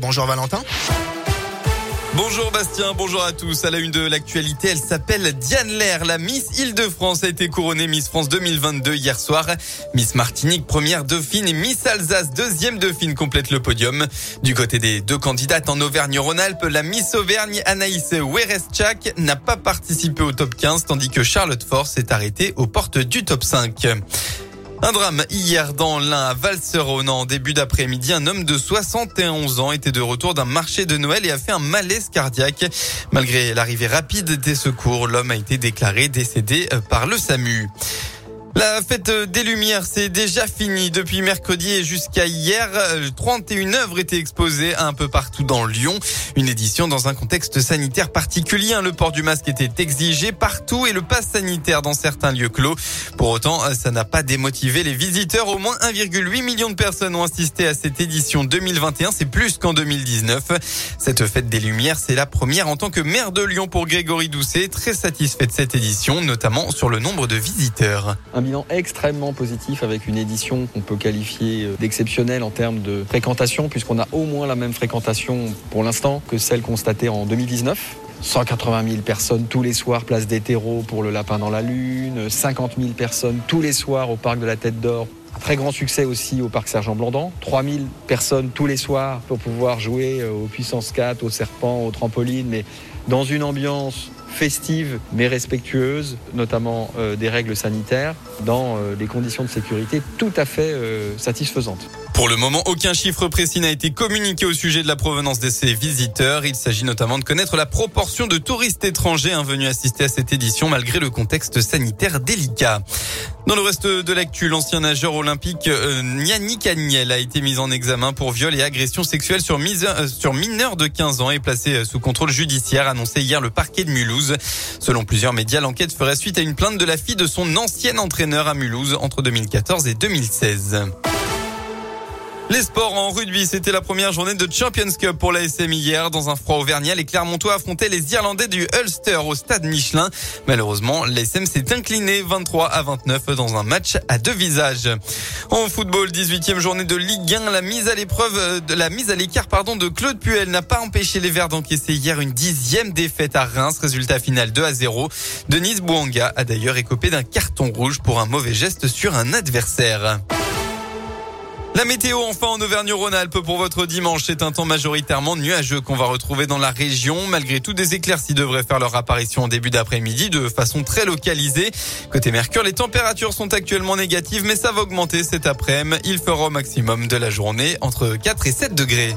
Bonjour Valentin. Bonjour Bastien, bonjour à tous. À la une de l'actualité, elle s'appelle Diane Lair. La Miss Île-de-France a été couronnée Miss France 2022 hier soir. Miss Martinique, première dauphine et Miss Alsace, deuxième dauphine complète le podium. Du côté des deux candidates en Auvergne-Rhône-Alpes, la Miss Auvergne Anaïs Wereschak n'a pas participé au top 15 tandis que Charlotte Force est arrêtée aux portes du top 5. Un drame hier dans l'Ain à Valserone en début d'après-midi. Un homme de 71 ans était de retour d'un marché de Noël et a fait un malaise cardiaque. Malgré l'arrivée rapide des secours, l'homme a été déclaré décédé par le SAMU. La fête des Lumières, c'est déjà fini. Depuis mercredi et jusqu'à hier, 31 œuvres étaient exposées un peu partout dans Lyon. Une édition dans un contexte sanitaire particulier. Le port du masque était exigé partout et le pass sanitaire dans certains lieux clos. Pour autant, ça n'a pas démotivé les visiteurs. Au moins 1,8 million de personnes ont assisté à cette édition 2021. C'est plus qu'en 2019. Cette fête des Lumières, c'est la première en tant que maire de Lyon pour Grégory Doucet. Très satisfait de cette édition, notamment sur le nombre de visiteurs extrêmement positif avec une édition qu'on peut qualifier euh, d'exceptionnelle en termes de fréquentation, puisqu'on a au moins la même fréquentation pour l'instant que celle constatée en 2019. 180 000 personnes tous les soirs, place des terreaux pour le lapin dans la lune, 50 000 personnes tous les soirs au parc de la Tête d'Or. Un très grand succès aussi au parc Sergent Blandan. 000 personnes tous les soirs pour pouvoir jouer euh, aux puissances 4, aux serpents, aux trampolines, mais dans une ambiance festive mais respectueuse, notamment euh, des règles sanitaires, dans euh, des conditions de sécurité tout à fait euh, satisfaisantes. Pour le moment, aucun chiffre précis n'a été communiqué au sujet de la provenance de ces visiteurs. Il s'agit notamment de connaître la proportion de touristes étrangers venus assister à cette édition malgré le contexte sanitaire délicat. Dans le reste de l'actu, l'ancien nageur olympique euh, Yannick Agnel a été mis en examen pour viol et agression sexuelle sur, sur mineur de 15 ans et placé sous contrôle judiciaire, annoncé hier le parquet de Mulhouse. Selon plusieurs médias, l'enquête ferait suite à une plainte de la fille de son ancien entraîneur à Mulhouse entre 2014 et 2016. Les sports en rugby, c'était la première journée de Champions Cup pour la SM hier. Dans un froid auvergnat, les Clermontois affrontaient les Irlandais du Ulster au stade Michelin. Malheureusement, l'ASM s'est incliné 23 à 29 dans un match à deux visages. En football, 18e journée de Ligue 1, la mise à l'épreuve de la mise à l'écart pardon de Claude Puel n'a pas empêché les Verts d'encaisser hier une dixième défaite à Reims, résultat final 2 à 0. Denise Bouanga a d'ailleurs écopé d'un carton rouge pour un mauvais geste sur un adversaire. La météo enfin en Auvergne-Rhône-Alpes pour votre dimanche, c'est un temps majoritairement nuageux qu'on va retrouver dans la région. Malgré tout, des éclaircies devraient faire leur apparition en début d'après-midi de façon très localisée. Côté Mercure, les températures sont actuellement négatives, mais ça va augmenter cet après-midi. Il fera au maximum de la journée entre 4 et 7 degrés.